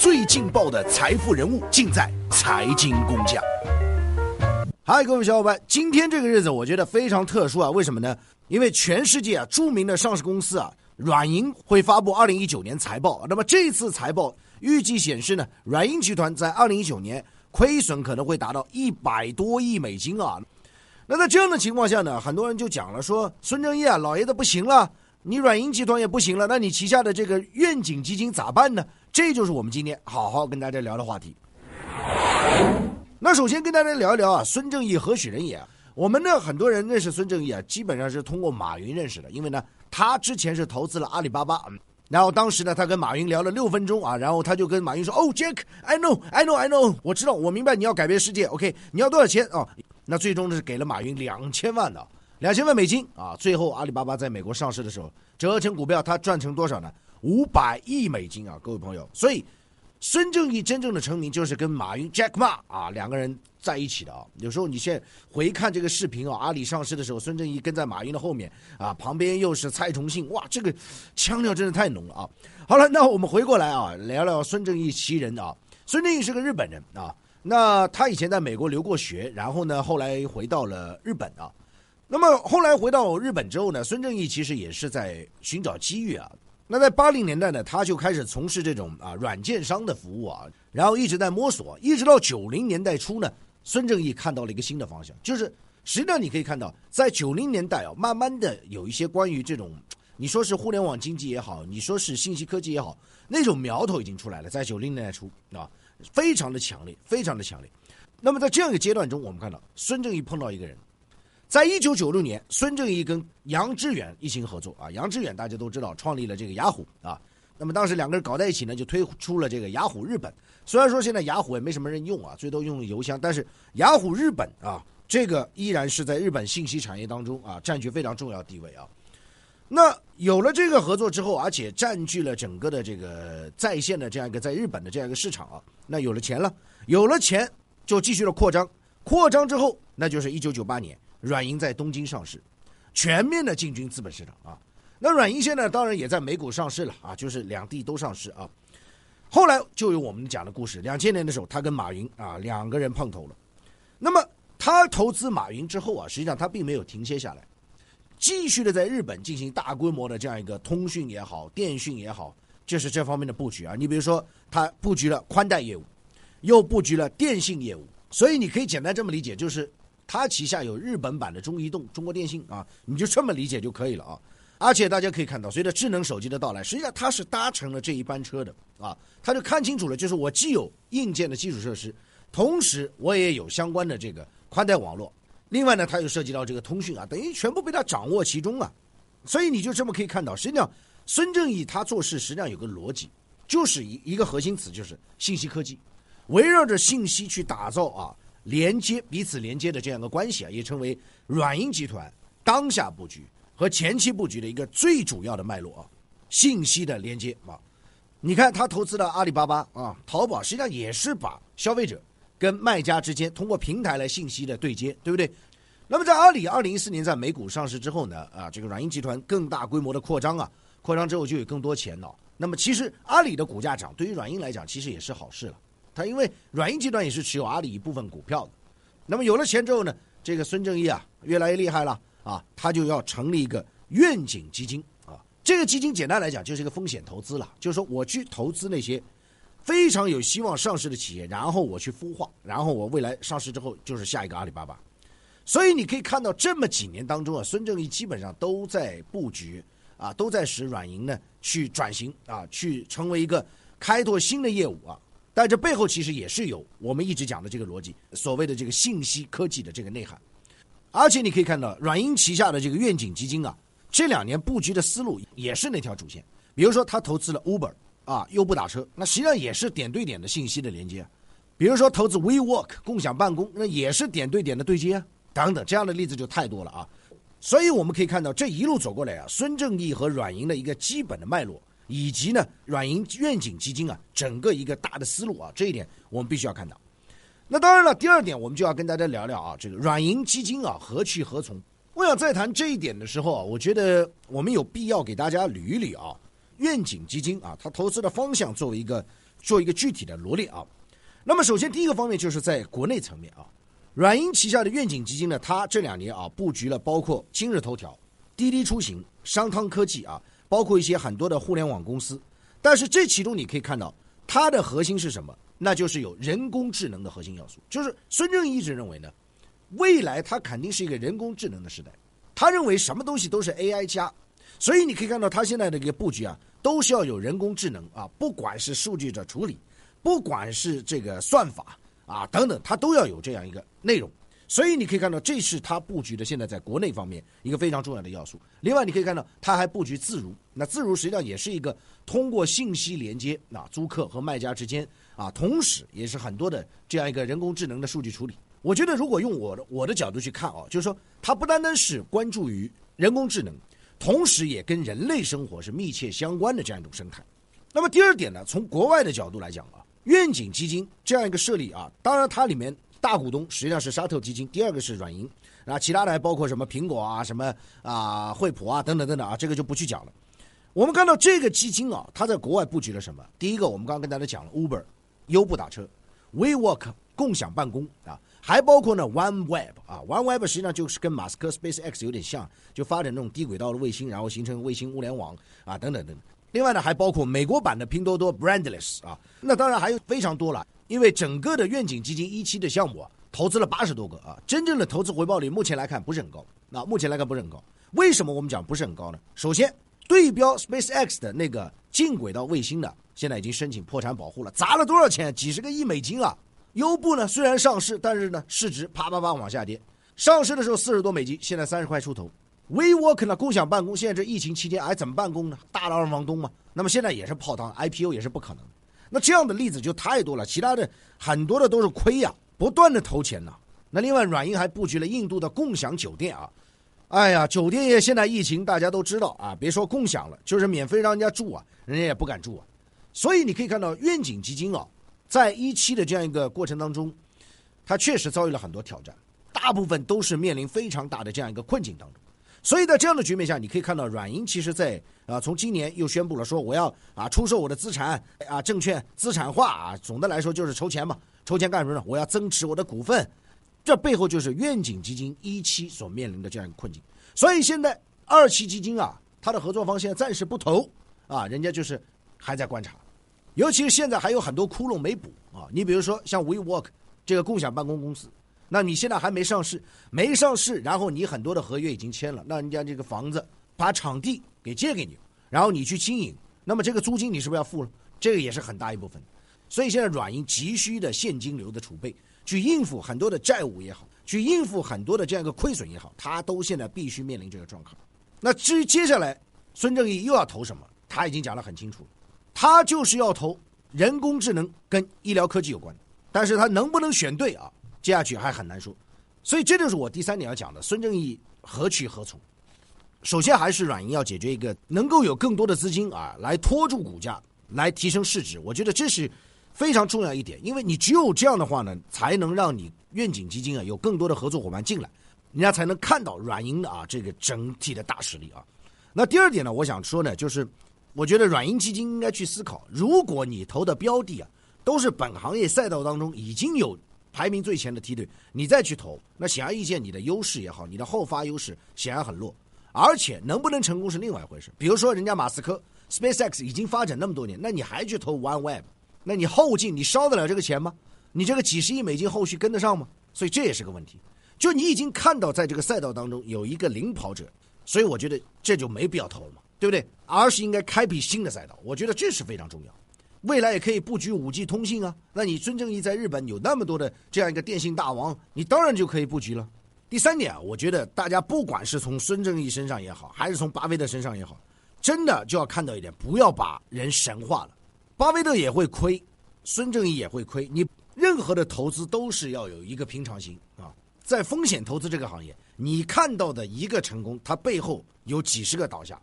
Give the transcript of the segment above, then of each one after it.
最劲爆的财富人物，尽在财经工匠。嗨，各位小伙伴，今天这个日子我觉得非常特殊啊，为什么呢？因为全世界啊著名的上市公司啊，软银会发布二零一九年财报。那么这次财报预计显示呢，软银集团在二零一九年亏损可能会达到一百多亿美金啊。那在这样的情况下呢，很多人就讲了说，孙正义啊，老爷子不行了。你软银集团也不行了，那你旗下的这个愿景基金咋办呢？这就是我们今天好好跟大家聊的话题。那首先跟大家聊一聊啊，孙正义何许人也？我们呢很多人认识孙正义啊，基本上是通过马云认识的，因为呢他之前是投资了阿里巴巴，嗯然后当时呢他跟马云聊了六分钟啊，然后他就跟马云说：“哦，Jack，I know，I know，I know，我知道，我明白你要改变世界，OK，你要多少钱啊？”那最终呢是给了马云两千万的。两千万美金啊！最后阿里巴巴在美国上市的时候，折合成股票，他赚成多少呢？五百亿美金啊！各位朋友，所以孙正义真正的成名就是跟马云 Jack Ma 啊两个人在一起的啊。有时候你现在回看这个视频啊，阿里上市的时候，孙正义跟在马云的后面啊，旁边又是蔡崇信，哇，这个腔调真的太浓了啊！好了，那我们回过来啊，聊聊孙正义其人啊。孙正义是个日本人啊，那他以前在美国留过学，然后呢，后来回到了日本啊。那么后来回到日本之后呢，孙正义其实也是在寻找机遇啊。那在八零年代呢，他就开始从事这种啊软件商的服务啊，然后一直在摸索，一直到九零年代初呢，孙正义看到了一个新的方向，就是实际上你可以看到，在九零年代啊，慢慢的有一些关于这种，你说是互联网经济也好，你说是信息科技也好，那种苗头已经出来了，在九零年代初啊，非常的强烈，非常的强烈。那么在这样一个阶段中，我们看到孙正义碰到一个人。在一九九六年，孙正义跟杨致远一起合作啊。杨致远大家都知道，创立了这个雅虎啊。那么当时两个人搞在一起呢，就推出了这个雅虎日本。虽然说现在雅虎也没什么人用啊，最多用邮箱，但是雅虎日本啊，这个依然是在日本信息产业当中啊，占据非常重要地位啊。那有了这个合作之后，而且占据了整个的这个在线的这样一个在日本的这样一个市场啊，那有了钱了，有了钱就继续了扩张，扩张之后，那就是一九九八年。软银在东京上市，全面的进军资本市场啊。那软银现在当然也在美股上市了啊，就是两地都上市啊。后来就有我们讲的故事，两千年的时候，他跟马云啊两个人碰头了。那么他投资马云之后啊，实际上他并没有停歇下来，继续的在日本进行大规模的这样一个通讯也好、电讯也好，就是这方面的布局啊。你比如说，他布局了宽带业务，又布局了电信业务，所以你可以简单这么理解，就是。它旗下有日本版的中移动、中国电信啊，你就这么理解就可以了啊。而且大家可以看到，随着智能手机的到来，实际上它是搭乘了这一班车的啊。他就看清楚了，就是我既有硬件的基础设施，同时我也有相关的这个宽带网络，另外呢，它又涉及到这个通讯啊，等于全部被他掌握其中啊。所以你就这么可以看到，实际上孙正义他做事实际上有个逻辑，就是一一个核心词就是信息科技，围绕着信息去打造啊。连接彼此连接的这样一个关系啊，也成为软银集团当下布局和前期布局的一个最主要的脉络啊。信息的连接啊，你看他投资的阿里巴巴啊，淘宝实际上也是把消费者跟卖家之间通过平台来信息的对接，对不对？那么在阿里二零一四年在美股上市之后呢，啊，这个软银集团更大规模的扩张啊，扩张之后就有更多钱了。那么其实阿里的股价涨，对于软银来讲其实也是好事了。他因为软银集团也是持有阿里一部分股票的，那么有了钱之后呢，这个孙正义啊越来越厉害了啊，他就要成立一个愿景基金啊。这个基金简单来讲就是一个风险投资了，就是说我去投资那些非常有希望上市的企业，然后我去孵化，然后我未来上市之后就是下一个阿里巴巴。所以你可以看到这么几年当中啊，孙正义基本上都在布局啊，都在使软银呢去转型啊，去成为一个开拓新的业务啊。但这背后其实也是有我们一直讲的这个逻辑，所谓的这个信息科技的这个内涵。而且你可以看到，软银旗下的这个愿景基金啊，这两年布局的思路也是那条主线。比如说，他投资了 Uber 啊，优步打车，那实际上也是点对点的信息的连接。比如说，投资 WeWork 共享办公，那也是点对点的对接啊，等等，这样的例子就太多了啊。所以我们可以看到，这一路走过来啊，孙正义和软银的一个基本的脉络。以及呢，软银愿景基金啊，整个一个大的思路啊，这一点我们必须要看到。那当然了，第二点我们就要跟大家聊聊啊，这个软银基金啊何去何从？我想在谈这一点的时候啊，我觉得我们有必要给大家捋一捋啊，愿景基金啊，它投资的方向作为一个做一个具体的罗列啊。那么首先第一个方面就是在国内层面啊，软银旗下的愿景基金呢，它这两年啊布局了包括今日头条、滴滴出行、商汤科技啊，包括一些很多的互联网公司。但是这其中你可以看到，它的核心是什么？那就是有人工智能的核心要素。就是孙正义一直认为呢，未来它肯定是一个人工智能的时代。他认为什么东西都是 AI 加，所以你可以看到他现在的一个布局啊，都是要有人工智能啊，不管是数据的处理，不管是这个算法啊等等，它都要有这样一个内容。所以你可以看到，这是他布局的现在在国内方面一个非常重要的要素。另外，你可以看到他还布局自如，那自如实际上也是一个通过信息连接啊，租客和卖家之间啊，同时也是很多的这样一个人工智能的数据处理。我觉得，如果用我的我的角度去看啊，就是说，它不单单是关注于人工智能，同时也跟人类生活是密切相关的这样一种生态。那么第二点呢，从国外的角度来讲啊，愿景基金这样一个设立啊，当然它里面大股东实际上是沙特基金，第二个是软银，然后，其他的还包括什么苹果啊、什么啊惠普啊等等等等啊，这个就不去讲了。我们看到这个基金啊，它在国外布局了什么？第一个，我们刚刚跟大家讲了 Uber，优步打车，WeWork 共享办公啊。还包括呢，OneWeb 啊，OneWeb 实际上就是跟马斯克 SpaceX 有点像，就发展那种低轨道的卫星，然后形成卫星物联网啊，等等等等。另外呢，还包括美国版的拼多多 Brandless 啊，那当然还有非常多了，因为整个的愿景基金一期的项目啊，投资了八十多个啊，真正的投资回报率目前来看不是很高。那目前来看不是很高，为什么我们讲不是很高呢？首先，对标 SpaceX 的那个近轨道卫星的，现在已经申请破产保护了，砸了多少钱？几十个亿美金啊！优步呢，虽然上市，但是呢，市值啪啪啪往下跌。上市的时候四十多美金，现在三十块出头。WeWork 呢，共享办公，现在这疫情期间还怎么办公呢？大的二房东嘛，那么现在也是泡汤，IPO 也是不可能。那这样的例子就太多了，其他的很多的都是亏呀，不断的投钱呐。那另外，软银还布局了印度的共享酒店啊。哎呀，酒店业现在疫情大家都知道啊，别说共享了，就是免费让人家住啊，人家也不敢住啊。所以你可以看到愿景基金啊。在一期的这样一个过程当中，它确实遭遇了很多挑战，大部分都是面临非常大的这样一个困境当中。所以在这样的局面下，你可以看到软银其实在啊，从今年又宣布了说我要啊出售我的资产啊，证券资产化啊，总的来说就是筹钱嘛，筹钱干什么呢？我要增持我的股份，这背后就是愿景基金一期所面临的这样一个困境。所以现在二期基金啊，它的合作方现在暂时不投啊，人家就是还在观察。尤其是现在还有很多窟窿没补啊！你比如说像 WeWork 这个共享办公公司，那你现在还没上市，没上市，然后你很多的合约已经签了，那人家这个房子把场地给借给你，然后你去经营，那么这个租金你是不是要付了？这个也是很大一部分。所以现在软银急需的现金流的储备，去应付很多的债务也好，去应付很多的这样一个亏损也好，他都现在必须面临这个状况。那至于接下来孙正义又要投什么，他已经讲得很清楚了。他就是要投人工智能跟医疗科技有关，但是他能不能选对啊？接下去还很难说，所以这就是我第三点要讲的：孙正义何去何从？首先还是软银要解决一个能够有更多的资金啊，来拖住股价，来提升市值。我觉得这是非常重要一点，因为你只有这样的话呢，才能让你愿景基金啊有更多的合作伙伴进来，人家才能看到软银的啊这个整体的大实力啊。那第二点呢，我想说呢，就是。我觉得软银基金应该去思考，如果你投的标的啊都是本行业赛道当中已经有排名最前的梯队，你再去投，那显而易见你的优势也好，你的后发优势显然很弱，而且能不能成功是另外一回事。比如说人家马斯克 SpaceX 已经发展那么多年，那你还去投 OneWeb，那你后劲你烧得了这个钱吗？你这个几十亿美金后续跟得上吗？所以这也是个问题。就你已经看到在这个赛道当中有一个领跑者，所以我觉得这就没必要投了嘛。对不对？而是应该开辟新的赛道，我觉得这是非常重要。未来也可以布局五 G 通信啊。那你孙正义在日本有那么多的这样一个电信大王，你当然就可以布局了。第三点啊，我觉得大家不管是从孙正义身上也好，还是从巴菲特身上也好，真的就要看到一点，不要把人神化了。巴菲特也会亏，孙正义也会亏。你任何的投资都是要有一个平常心啊。在风险投资这个行业，你看到的一个成功，它背后有几十个倒下。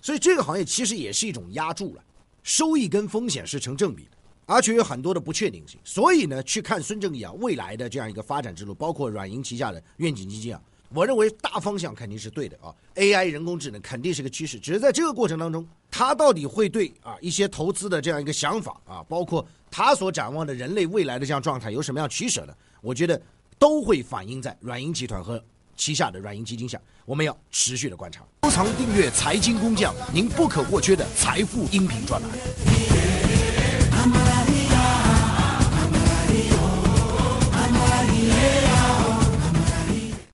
所以这个行业其实也是一种压注了，收益跟风险是成正比的，而且有很多的不确定性。所以呢，去看孙正义啊未来的这样一个发展之路，包括软银旗下的愿景基金啊，我认为大方向肯定是对的啊，AI 人工智能肯定是个趋势，只是在这个过程当中，它到底会对啊一些投资的这样一个想法啊，包括它所展望的人类未来的这样状态有什么样取舍呢？我觉得都会反映在软银集团和旗下的软银基金下，我们要持续的观察。收藏订阅财经工匠，您不可或缺的财富音频专栏。